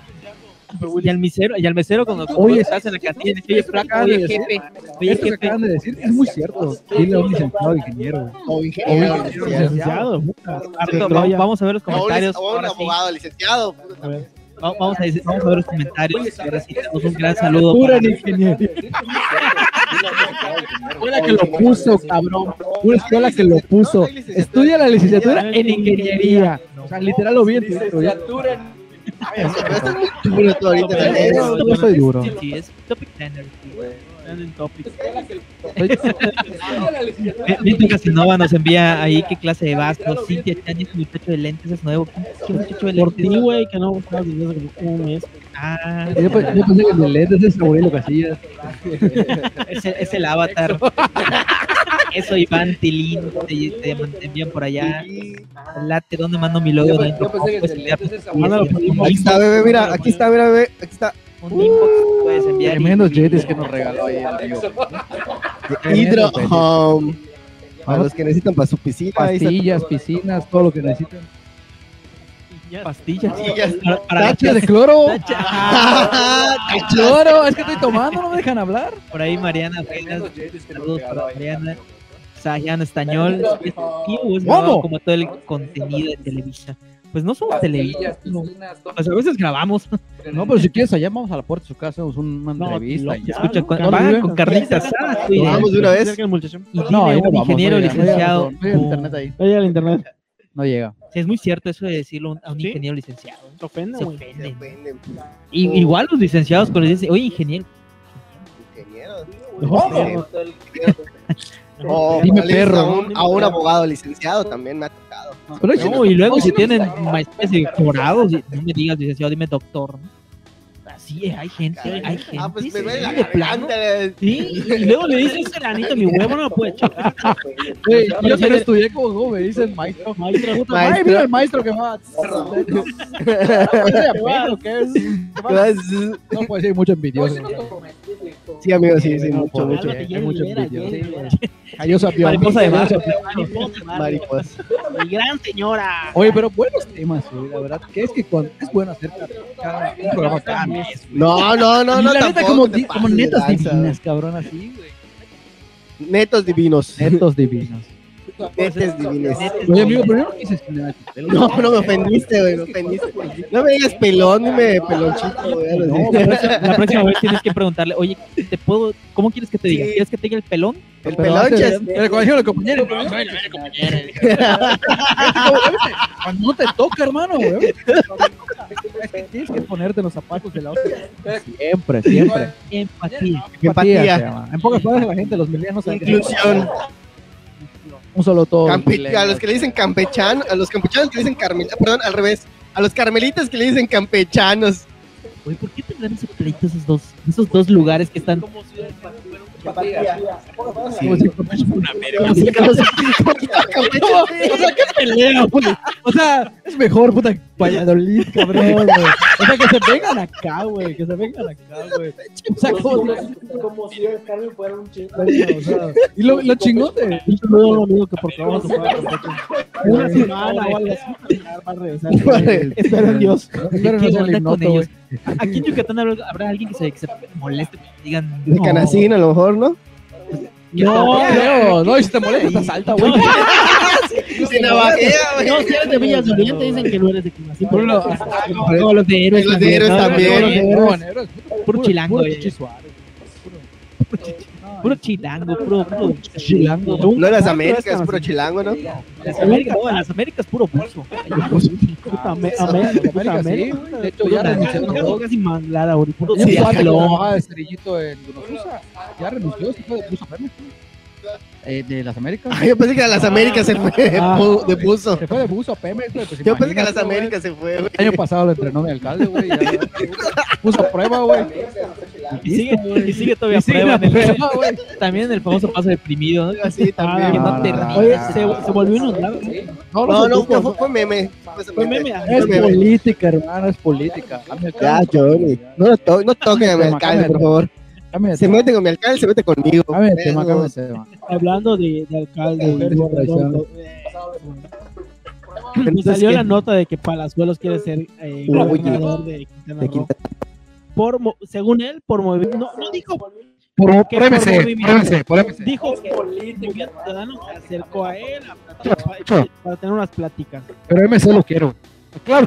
y al mesero y al mesero cuando Oye, oye estás en la cantina oye acabas de oye decir. jefe oye Esto que acaban de decir es muy cierto. Dile a un licenciado ingeniero. O ingeniero, Licenciado. Vamos, a ver los comentarios o un abogado, licenciado. Vamos a decir- vamos a ver los comentarios ahora sí tenemos un gran saludo Pura para, ingeniería. escuela que lo puso, cabrón. Una escuela que lo puso. Estudia la licenciatura en ingeniería. O sea, literal lo vi en. Duro tú duro. Sí, es Topic. Víctor Casanova nos envía ahí qué clase de vasco. Cintia Chani es muchacho de lentes, es nuevo. ¿Qué muchacho de Por ti, güey, que no buscabas desde hace como un mes. Ah, Yo, pe- yo pensé que el de lentes es Aurelio Casillas. es el avatar. Eso, Iván Tilín, te, te, te envían por allá. Late, ¿dónde mando mi logo? Aquí está, bebé, mira, aquí está, mira, bebé, aquí está. un inbox, puedes enviar. Tremendos que nos regaló ahí Tremendos Home. Para los que necesitan para su piscina. Pastillas, piscinas, todo lo que necesiten. pastillas. Pastillas. Para, para Tache de cloro. Ah, Cloro, es que estoy tomando, no me dejan hablar. por ahí Mariana saludos para Mariana. Sayan Estañol, es ¿Cómo? como todo el contenido de Televisa. Pues no somos Televisa, no. Pues a veces grabamos. No, pero si quieres allá vamos a la puerta de su casa, hacemos una No, entrevista. ya. Escucha, ¿no? con, con carnitas asadas, güey. Vamos de una vez. Y No, un ingeniero licenciado. No llega o- internet ahí. Oye, al internet. No llega. Sí, es muy cierto eso de decirlo a un- ingeniero licenciado. Se ofende, Se ofenden. Y, igual los licenciados cuando les dicen, oye, ingeniero. Ingenieros. Mejor ¿Cómo? perro. O Dime perro, A ¿no? un, a un abogado licenciado también me ha tocado. Pero No, y luego si tienen maestrías y doctorados, y no me digas licenciado, dime doctor. ¿no? Así es, hay gente, hay gente. Ah, pues me sí, la de plano. Sí, Y luego le dices seranito, mi huevo no lo puede checar. Güey, yo que no estudié como, como me dicen maestro. Maestro, Maestro. Ay, mira el maestro que va. ¿Qué es? No puede ser mucho envidioso. Sí, amigo, sí, sí, mucho, Cálmate, mucho. Hay mucho Rivera, envidioso. Jenny Rivera. Callosa avión. Mariposa de mar. Mariposa, Mar. Mariposa. Mi gran señora. Oye, pero buenos temas, güey, la verdad. Que es que cuando, es bueno hacer cada, un programa cada mes. No, no, no, y no, la neta, como, como netas divinas, cabrón, así, güey. Netos divinos. Netos divinos. Netes divinos. Oye, amigo, pero no quise No, no me ofendiste, güey, me ofendiste. No me digas pelón, dime pelonchito, güey. No, la próxima vez tienes que preguntarle, oye, ¿te puedo, ¿cómo quieres que te diga? ¿Quieres que te diga el pelón? El antes, El colegio de compañeros. Cuando no te toca, hermano, güey. Tienes que ponerte los zapatos de la otra. Siempre, siempre. Empatía. Empatía. En pocas palabras, la gente, los milenios Inclusión. Un solo todo. Campe- a los que le dicen campechano, a los campechanos que le dicen carmel, perdón, al revés. A los carmelitas que le dicen campechanos. Oye, ¿por qué tendrán ese pleito esos dos, esos dos lugares que están Como si que o sea, qué pelea. O sea, es mejor, puta, Valladolid, cabrón, güey. O sea, que se vengan acá, güey. Que se vengan acá, güey. O sea, como, Como si el Carmen fuera un chico. o sea, y lo, lo chingón de. Que por favor se pueda Una semana o algo así. Va a regresar. Espero en Dios. Espero no ¿Qué sea el onda con hipnoto, ellos? güey. Aquí en Yucatán habrá, alguien que se, que se moleste, que digan, De Canacín, a lo mejor, ¿no? No. No, y si te molesta, estás alta, güey. Se navajea, güey. No, si eres de Villas Oriente, dicen que no eres de Quinacín. Por lo- todos los de héroes Los de héroes también. Los Puro chilango, Puro chilango, puro, puro Chilango. No en las Américas, es puro chilango, ¿no? Las Américas, no, las Américas puro buzo. Puta, me- América, puta, América, sí. De hecho, ya renunció. Casi manglada, ahorita. Puro Ya Sí, en. Ya renunció, se fue de Premio. Eh, de las Américas. Ay, yo pensé que a las Américas se fue de Ah. bu- de buzo. Se fue de Buzo a Pemex, güey. Pues Yo pensé que a las. Américas se fue, güey. El año pasado lo entrenó mi alcalde, güey. Puso a prueba, güey. Y sigue, y sigue todavía Y sigue prueba la en el- prueba, güey. También en el famoso paso deprimido, ¿no? Así también. Que no. Oye, se, se volvió inundable. No, No, no, no, no, fue, fue- fue meme. Fue meme. Es política, hermano, es política. Ya. Johnny. No, lo to no toquen a mi alcalde, por favor. De Se mete con mi alcalde, se mete conmigo. Tema, tema. Hablando de, de alcalde. eh, me salió la nota de que Palazuelos quiere ser eh, Uy, gobernador de Quintana de Roo. Por, según él, por movimiento. No, no dijo. Por, Que por por MC, movimiento. por MC, por MC. Dijo que Movimiento Ciudadano se acercó a él a para tener unas pláticas. Pero MC lo quiero. Claro.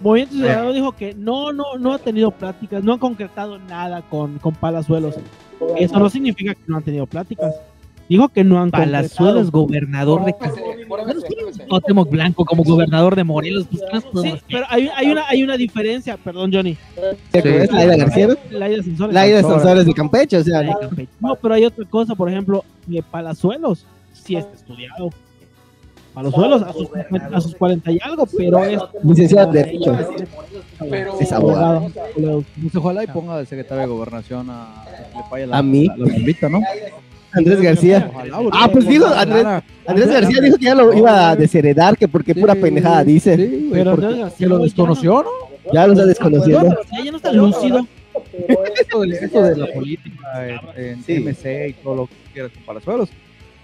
Movimiento Ciudadano dijo que no, no, no ha tenido pláticas, no ha concretado nada con, con Palazuelos. Eso no significa que no han tenido pláticas. Dijo que no han Palazuelos, gobernador de Cuauhtémoc Blanco como gobernador de Morelos. Pues, ¿qué nos podemos Sí, pero hay, hay, una, hay una diferencia, perdón, Johnny. ¿Es Laida García? Laida Sansores. Laida Sansores de Campeche, o sea. No, pero hay otra cosa, por ejemplo, de Palazuelos, sí está estudiado. Palazuelos a sus, a sus 40 y algo, pero es Licenciado en Derecho. Es abogado. Pues ojalá y ponga de secretario de gobernación a, ¿A mí? la, la bombita, ¿no? Andrés García. Ah, pues dijo Andrés. Andrés García dijo que ya lo iba a desheredar, que porque pura pendejada dice. Pero porque Andrés García que lo desconoció, ¿no? Ya lo está desconociendo. Ya, ya no está lúcido. Esto de, esto de la política en, en Sí. MC y todo lo que quieras con Palazuelos.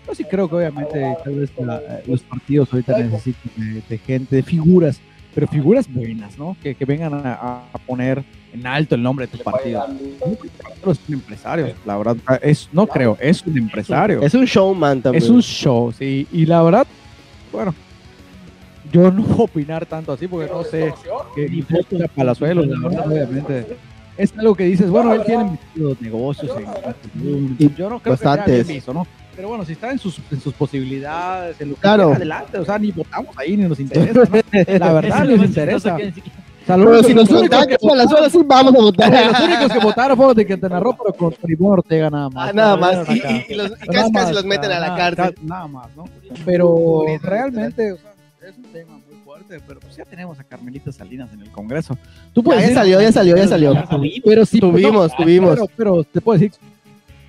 Yo sí creo que obviamente tal vez la- los partidos ahorita necesitan de, de gente, de figuras, pero figuras buenas, ¿no? Que, que vengan a, a poner en alto el nombre de tu partido. Palazuelos es un empresario, la verdad. Es, no creo, es un empresario. Es un showman también. Es un show, sí. Y la verdad, bueno, yo no puedo opinar tanto así porque no sé qué ni a Palazuelos, la verdad, obviamente. Es algo que dices, bueno, él tiene negocios en Y yo no creo que sea bastantes. bien visto, ¿no? Pero bueno, si está en sus, en sus posibilidades, en lo que Claro. adelante, o sea, ni votamos ahí, ni nos interesa, ¿no? La verdad, nos interesa. Lo Pero si nos los únicos contagian Palazuelos, sí vamos a votar. los únicos que votaron fueron de Quintana Roo, pero con Ivonne Ortega nada más. Ah, nada más. Y, los, y casi, casi los meten a la cárcel. Nada más, ¿no? Pero realmente, o sea, es un tema muy fuerte, pero pues ya tenemos a Carmelita Salinas en el Congreso. Tú Ya, ya salió, ya salió, ya salió. Pero sí, Tuvimos, no, tuvimos. Pero, pero te puedo decir,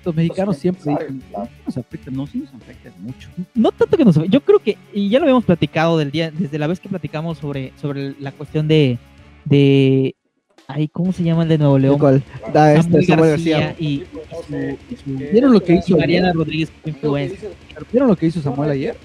los mexicanos siempre dicen, "No nos afectan, no, sí nos afectan mucho. No tanto que nos yo creo que y ya lo habíamos platicado del día desde la vez que platicamos sobre sobre la cuestión de de ay cómo se llama el de Nuevo León ¿Cuál? Da este, Samuel García García. y, y su, y su- ¿Vieron lo que y hizo Mariana ayer? Rodríguez influencer. ¿Vieron lo que hizo Samuel ayer?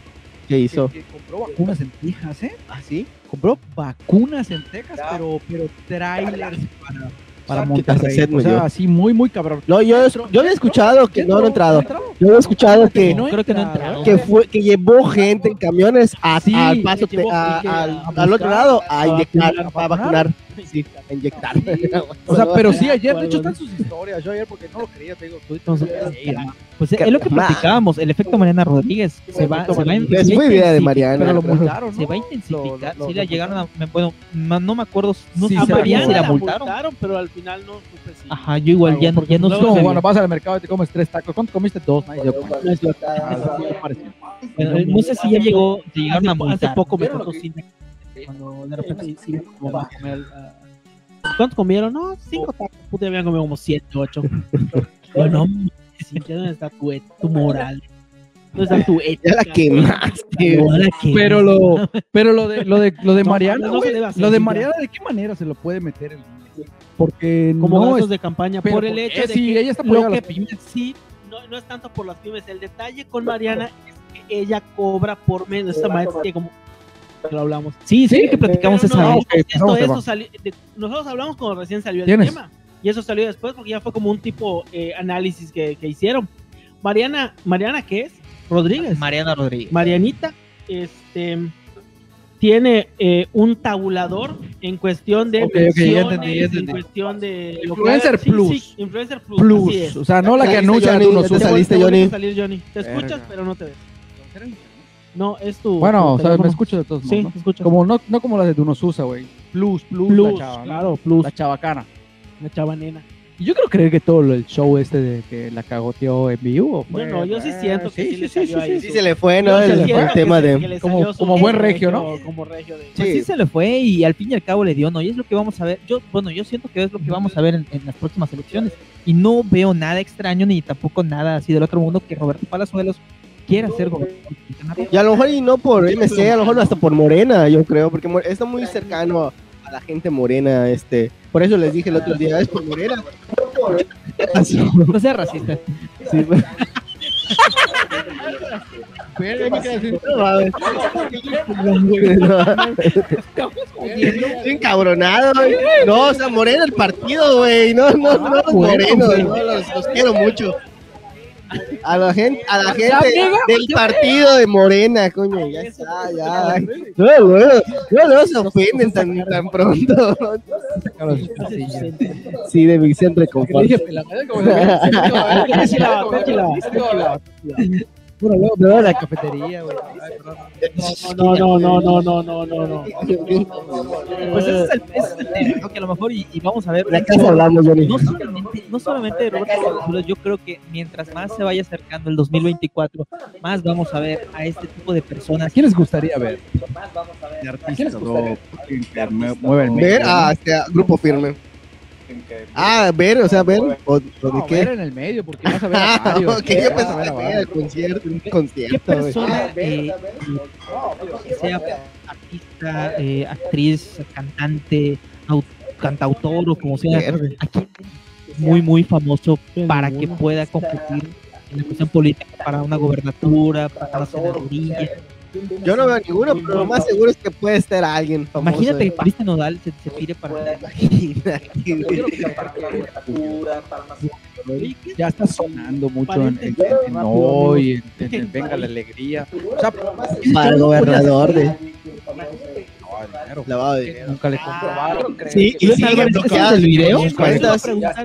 ¿Qué hizo? Que compró vacunas en Texas, ¿eh? ¿Ah, sí? Compró vacunas en Texas, pero, pero trailers para, para ¿Qué tal Monterrey. sed me O sea, así muy, muy cabrón. No, yo, yo había escuchado que no, no he entrado. Yo había escuchado que, No, creo que no entrado. que fue que llevó gente en camiones a- Sí, al paso llevó- a- que al, a al otro lado a a inyectar, a vacunar. Sí, a inyectar. O sea, pero sí, ayer, de hecho, están sus historias. Yo ayer, porque no lo creía, te digo, tú Entonces, Sí. Pues es lo que Ma- platicábamos, el efecto Mariana Rodríguez se va, se va a Es se va a muy idea de intensificar, Mariana. pero lo pero- multaron, Se ¿no? va a intensificar. Lo- lo- sí, lo la llegaron a. me- Bueno, ma- no me acuerdo. No Sí, sé si Mariana la multaron. pero al final no supe si. Ajá, yo igual ya, no- ya no No, sé. bueno, vas al mercado y te comes tres tacos. ¿Cuánto comiste? Dos. Dio cuenta. No Bueno, no sé si ya llegó, si llegaron a hace, poco me tocó cine. Cuando de repente sí, sí, como va a comer. ah, ¿Cuántos comieron? No, cinco tacos. Puta, habían comido como siete, ocho. Yo no, sí, ¿dónde está tu, tu moral? ¿Dónde está tu ética? Ya la quemaste. Ahora que- Pero lo, pero lo de, lo de, lo de No, Mariana, no debe hacer, lo de sí, Mariana, ¿de qué manera se lo puede meter en Porque como no gastos es, de campaña por el ¿por hecho qué? de Sí, que ella está lo que las pymes. sí no, no es tanto por las pymes el detalle con Mariana es que ella cobra por menos esta maestra tiene como lo hablamos Sí, sí, que platicamos Pero esa no, vez. ok, esto, esto vamos. salió- de- nosotros hablamos cuando recién salió el ¿Tienes? tema y eso salió después porque ya fue como un tipo eh, análisis que, que hicieron Mariana Mariana qué es Rodríguez Mariana Rodríguez. Marianita este tiene eh, un tabulador en cuestión de Ok, ok, ya menciones, entendí, ya entendí. en cuestión de Influencer Plus. sí, influencer plus, Plus. O sea, no la que Saliste, anuncia Johnny, no te. Te saliste, a Johnny. salir, Johnny. Te escuchas, Verga. pero no te ves. No, es tu. Bueno, tu o sea, me escucho de todos modos, Sí, ¿no? te. Como, no, no como la de Dunosusa, güey. Plus, plus, Plus, la chava, ¿no? claro, plus. La chavacana. La chava nena. Y yo creo creer que todo lo- el show este de que la cagoteó en vivo. Yo no, yo sí siento que sí, le salió ahí. Sí su- se le fue, ¿no? sí El, el tema de... Como- como buen regio, ¿no? Como regio de. Pues sí se le fue y al fin y al cabo le dio, ¿no? Y es lo que vamos a ver. Yo, bueno, yo siento que es lo que vamos a ver en, en las próximas elecciones. Y no veo nada extraño ni tampoco nada así del otro mundo que Roberto Palazuelos quiera ser gobernador. Y a lo mejor y no por MC, a lo mejor hasta por Morena, yo creo, porque está muy cercano a, a la gente morena, este. Por eso les dije el otro día, es por Morena. No sea racista. Sí. No encabronado, o sea, Morena el partido, güey. No, no, no, los morenos, no, los, los quiero mucho. A la gente, a la gente del partido de Morena, coño, ya está, ya. No, no, no se ofenden tan, tan pronto. Sí, de mi centro de confort. Dije, "Pela, como se ve, Tranquila, tranquila, tranquila. Bueno, luego me voy a la cafetería, güey. No, no, no, no, no, no, no, no. Pues ese es el, ese es el tema, ¿no? que a lo mejor, y, y vamos a ver. ¿De qué estás hablando, Johnny? No solamente, no solamente Roberto González, yo creo que mientras más se vaya acercando el 2024, más vamos a ver a este tipo de personas. ¿A quién les gustaría ver? De artistas o que mue- mueven Ver, México. ah, este, ah, grupo firme. Ah, ver, o sea, ver, o, o de qué. ver en el medio, porque vas a ver a Ah, varios. ok, yo pensaba que era el concierto, un ¿Qué concierto, güey. persona, eh, que sea artista, eh, actriz, cantante, au- cantautor o como sea, aquí muy, muy famoso para que pueda competir en la cuestión política para una gobernatura, para una senaduría? Yo no veo ninguno, pero lo más seguro es que puede estar alguien famoso. Imagínate que Cristian Nodal se, se tire para Ya está sonando mucho en, en, en hoy, en, en- en Venga la Alegría. O sea, Para el gobernador de Dinero. lavado de dinero. Nunca le comprobaron. Sí, y Luis siguen Álvarez, ¿ese es bloqueadas el video?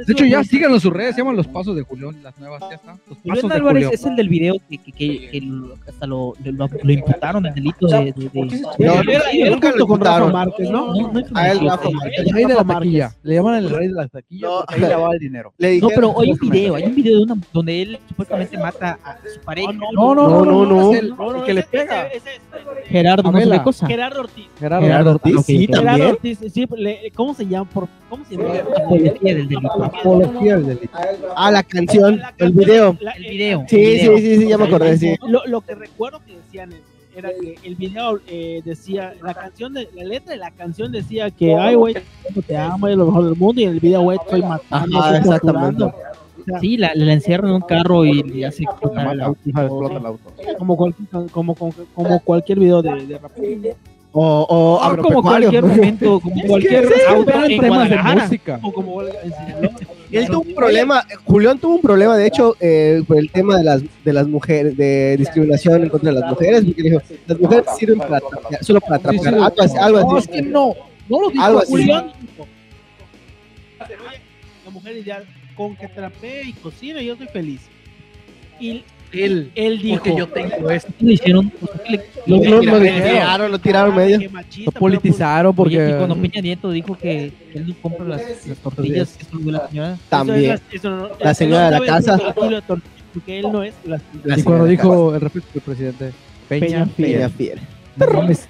De hecho, ya síganlo en sus redes, se llaman Los Pasos de Julián, las nuevas, ya está. Los Luis Pasos de Álvarez es el del video que, hasta lo, imputaron el delito de... de, nunca lo imputaron. Márquez, ¿no? A él, Rafa Márquez. El rey de la taquilla. Le llaman el rey de la taquilla porque ahí lavaba el dinero. No, pero hay un video, hay un video de una, donde él supuestamente mata a su pareja. No, no, no, no, no, que le pega. Gerardo, no sé cosa. Gerardo Ortiz. Gerardo, Gerardo Ortiz, sí. Gerardo también. Ortiz, sí, le- ¿cómo se llama? Por, ¿Cómo se llama? Apología del delito. Apología del delito. Ah, la canción, La el canción- video. la- El video. Sí, video. sí, sí, sí, ya me acordé, sí. Lo, lo que recuerdo que decían es- era que el video eh, decía, la canción, de, la letra de la canción decía que, ay, güey, te amo, es lo mejor del mundo, y en el video, güey, estoy matando, Ajá, estoy exactamente. torturando. Sí, la, la encierran en un carro y le hace explotar el auto. explota el como, cual- como, como, como cualquier video de, de rap. O, o Ah, como cualquier momento, como cualquier Sí, auto en temas de música. O como. Él tuvo un problema, Julián tuvo un problema, de hecho, eh, por el tema de las, de las mujeres, de discriminación en contra de las mujeres, porque dijo, las mujeres sirven para trapear, solo para trapear, algo así, algo No, es que no. No lo dijo. Julián la mujer ideal, con que trapee y cocine, yo estoy feliz. Y Él. él dijo, Porque yo tengo esto. ¿Qué le hicieron? Pues, ¿qué le- Lo, lo- lo Lo tiraron, lo tiraron medio. "Qué Lo politizaron Oye, porque. y cuando Peña Nieto dijo que él no compra las, las tortillas, que eso lo de la señora. eso También. eso no- La señora de la casa. el Porque él no es la La y cuando dijo el del presidente. Peña, Peña Fiel. Peña Fiel.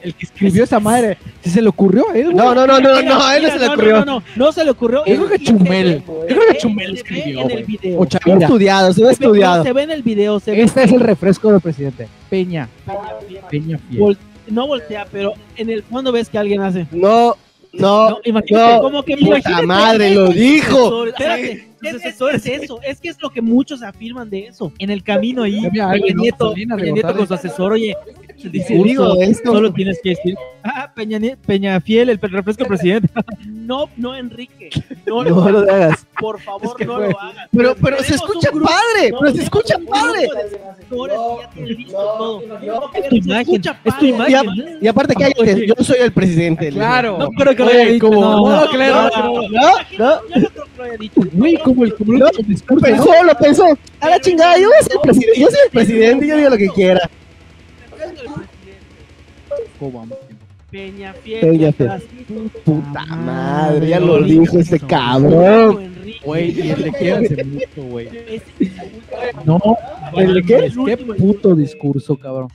El que escribió esa madre, si se le ocurrió a él, güey. No, no, no, no, no, a él no se le ocurrió. No, no, no, no se le ocurrió. Yo creo que Chumel. Yo creo que se Chumel ve escribió, En el güey. video. O Chavira. estudiado, se ve estudiado. no, se ve en el video. Se ve Este es el refresco del presidente. Peña. Peña- Peña Fiel. Vol- no voltea, pero en el fondo ves que alguien hace. No, no, No, imagínate no, cómo que puta madre, lo dijo. Espérate, es, es- es eso, es que es lo que muchos afirman de eso. En el camino ahí, Peña. Nieto, Peña Nieto con su asesor, oye, el Si discurso, digo esto, solo tienes que decir, ah, Peña, Peña Fiel, el refresco presidente. No, no, Enrique, no, no lo hagas. por favor, que no fue- lo hagas. Pero, pero se escucha grupo- padre, no, pero se escucha padre. Es tu imagen, es tu Y, imagen. a- y aparte que hay yo soy el presidente. Claro. No creo que lo haya dicho. como- no, no, no, claro, no, no, lo como el, ¿no? Pensó, lo pensó. A la chingada, yo ser el presidente, yo soy el presidente, yo digo lo que quiera. Peña Fiel. Peña Fiel. atrás. Puta madre, ya Lo dijo este hizo. cabrón. Enrique. Güey, y el de mucho, güey. Ese No, ¿El de qué? puto discurso, cabrón.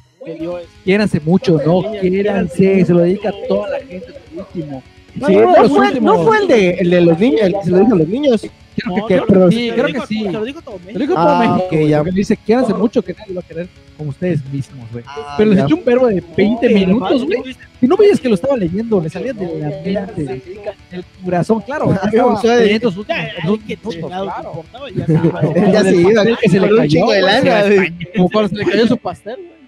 Quiéranse mucho, no, quiéranse. Se lo dedica a toda la gente, el último. Sí, uno de no, fue, últimos. no fue el de, el de los niños, el que se lo dijo a los niños. Creo No, que, no, pero no, sí, creo que sí. Lo dijo todo México. lo dijo Ah, todo México, ok, güey, ya. porque dice, quiéranse mucho que nadie lo va a querer como ustedes mismos, güey. Ah, Pero les ya. echó un verbo de 20 Pero minutos, güey. Y no veías que lo estaba leyendo, le salía de la mente, del corazón, claro. Ah, leyendo sus minutos, claro. ya se iba. Que se le cayó. Como cuando se le cayó su pastel, güey.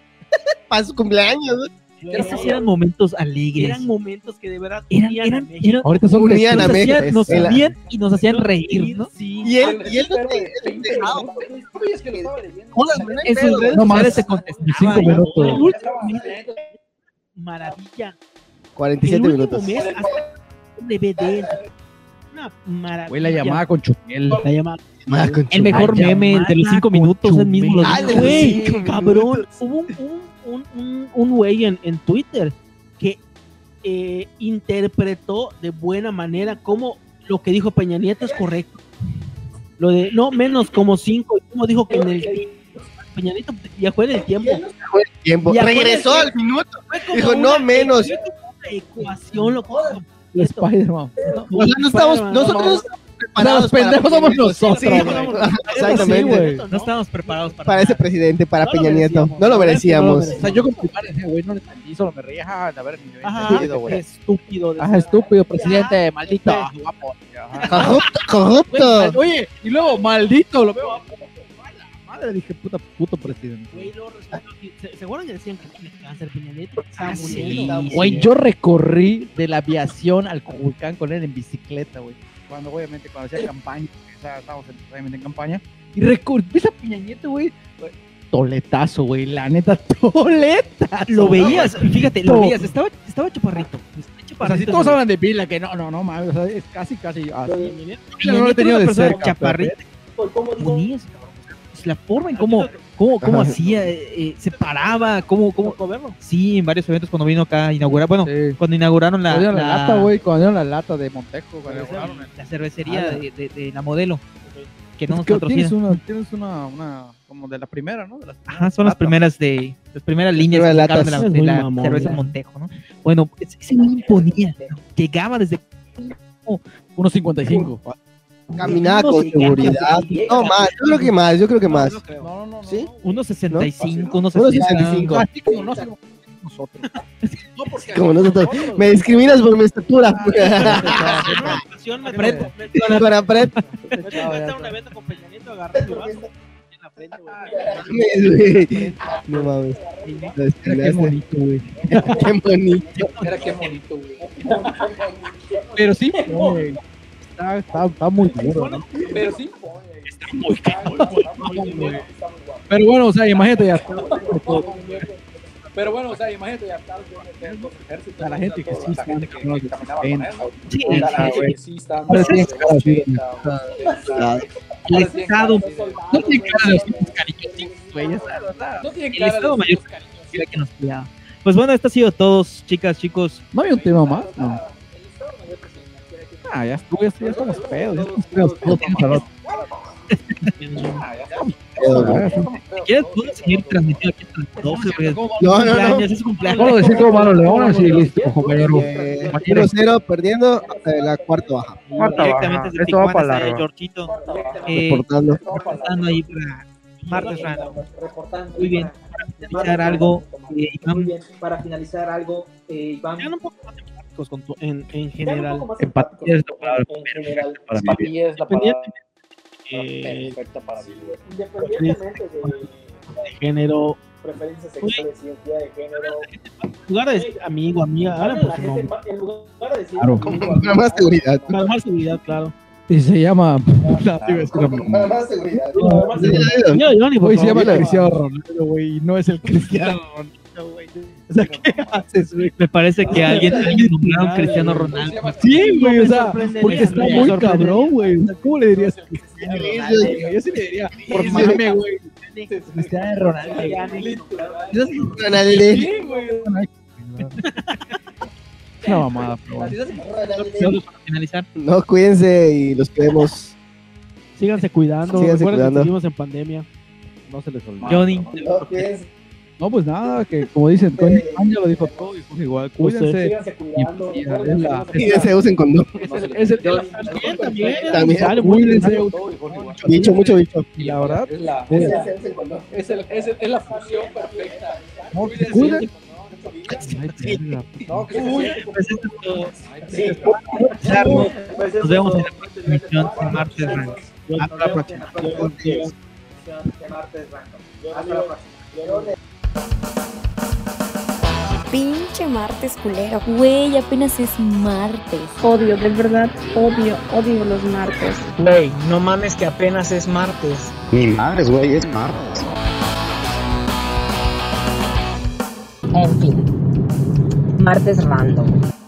Para su cumpleaños, güey. Esos eran momentos alegres. Eran momentos que de verdad Eran, eran, eran- Ahorita son Unían a nos hacían, nos unían y nos hacían reír, ¿no? Sí. Y él, y él no te, En pedo. sus redes sociales se El maravilla. El 47 último minutos. mes DVD. una maravilla. Güey, la llamada con Chumel. La llamada. El mejor La meme entre los cinco minutos, él mismo dijo. güey, cabrón. Hubo un, un, un, un, un güey en, en Twitter que eh, interpretó de buena manera cómo lo que dijo Peña Nieto es correcto. Lo de no menos como cinco, y cómo dijo que en el Peña Nieto viajó en el tiempo. Tiempo. Regresó al minuto. Como Dijo, no menos. fue como una ecuación, loco. Spider-Man. O sea, no estamos, nosotros preparados Los pendejos para somos nosotros, Sí, Exactamente. güey. No estábamos preparados para, Para ese presidente, para Peña Nieto. No lo merecíamos. O sea, yo con primaria decía, güey, no le entendí, solo me reía, ajá, a ver, güey. estúpido. Ajá, estúpido, presidente, maldito, guapo. Ajá. Corrupto, Güey, corrupto. Oye, y luego, maldito, lo veo. guapo. Madre, dije, puta, puto presidente. Güey, luego resultó que- ¿Se, ¿Se acuerdan que decían que tiene cáncer Peña Nieto? Ah, sí. Güey, yo recorrí de la aviación al Cuculcán con él en bicicleta, güey. Cuando, obviamente, cuando hacía campaña, porque ya estábamos en- obviamente en campaña. Y recorrí esa Peña Nieto, güey. Toletazo, güey, la neta, toletazo. Lo veías, fíjate, lo veías, estaba, estaba chaparrito. Estaba O sea, si chaparrito. todos hablan de Vila, que no, no, no, mames, o sea, es casi, casi. así. Peña no lo he tenido de cerca. Ponías, cabrón. Es La forma en cómo, cómo, cómo Ajá. hacía, eh, eh, se paraba, cómo, cómo, sí, en varios eventos cuando vino acá a inaugurar, bueno, Sí. cuando inauguraron la, Cuando la, la- lata, güey, cuando dieron la lata de Montejo, cuando inauguraron el- la cervecería Ah, de, de- de la modelo, que no Es nos tienes una, tienes una, una, como de la primera, ¿no? De las Ajá, son las primeras de las primeras líneas sacaron de la, de la mamón, cerveza güey. Montejo, ¿no? Bueno, ese imponía, llegaba desde 1.55. Caminaba con seguridad. No, más. Yo creo que más. Yo creo que más. No, no, no. ¿Sí? 1.65, ¿No? 1.65. 1.65. Así como no nosotros. No, porque Como nosotros. Me discriminas por mi estatura. Estar en un evento con Peña Nieto, agarré mi vaso. No mames. Qué bonito, güey. Qué bonito. Era qué bonito, güey. Pero sí, güey. Está, está, está muy duro, ¿no? Pero sí, Pero bueno, o sea, imagínate ya. pero bueno, o sea, imagínate ya estar. A la gente que sí la gente que, está-. Sí, sí, gente güey. que sí está. El Estado, No tiene cara de los cariñositos, güey. No tiene el cara Estado mayor era que nos cuidaba. Pues bueno, esto ha sido todos, chicas, chicos. ¿No había un tema más? No. Ah, ya estuvo, ya, ya estamos pedos, ya estamos pedos. todos vamos a hablar. Si quieres, puedes seguir transmitiendo aquí hasta las 12, güey. No, no, no. Es su cumpleaños. Vamos a decir cómo van los leones y listo, compañero. Eh, 1-0 perdiendo eh, la cuarta baja. Esto va para largo. Georgito. Eh, Reportando. reportando ahí para Martes Random. Reportando Muy bien. Para finalizar algo, eh, Iván, Muy bien, para finalizar algo, eh, Iván. Empáticos con tu- en, en general. Empatía es la palabra En general, para vivir. Empatía es la palabra Eh, perfecta para vivir. independientemente de de género. preferencias sexuales, identidad de género. En lugar de decir amigo, amiga, ahora nombre. en lugar de decir Claro. Más seguridad. Más seguridad, claro. Y se llama. Más seguridad, Güey, se llama. Cristiano Ronaldo, güey. No es el Cristiano Ronaldo, güey. O sea, ¿qué haces, güey? me parece que alguien, alguien nombraron Cristiano Ronaldo. Sí, güey, o sea, porque está muy cabrón, güey. O sea, ¿cómo le dirías a Cristiano Ronaldo? güey? Yo sí le diría, por mame, güey. Cristiano Ronaldo. Ronaldo. Una mamada, pero bueno. Solo para finalizar. No, cuídense y los queremos. Síganse cuidando. Síganse Recuerden cuidando. que seguimos en pandemia. No se les olvide. Johnny, No, piensen, No, pues nada, que como dicen, Tony Khan ya lo dijo todo y pues igual, cuídense. cuidando. Y- y- recuerden es la- Y se usen condón. Es el, También, también. También. Cuídense. Bicho, mucho bicho. Y la verdad, Es la, condón. es, el, es, el- es la fusión perfecta. no, que se cuiden. Ay, verga. No, que se cuiden. pues. Pues Nos vemos en la próxima emisión de Martes. Hasta la próxima. Hasta la próxima. Pinche martes culero. Güey, apenas es martes. Odio, de verdad, odio, odio los martes. Güey, no mames que apenas es martes. Ni madres, güey, es martes. En fin. Martes random.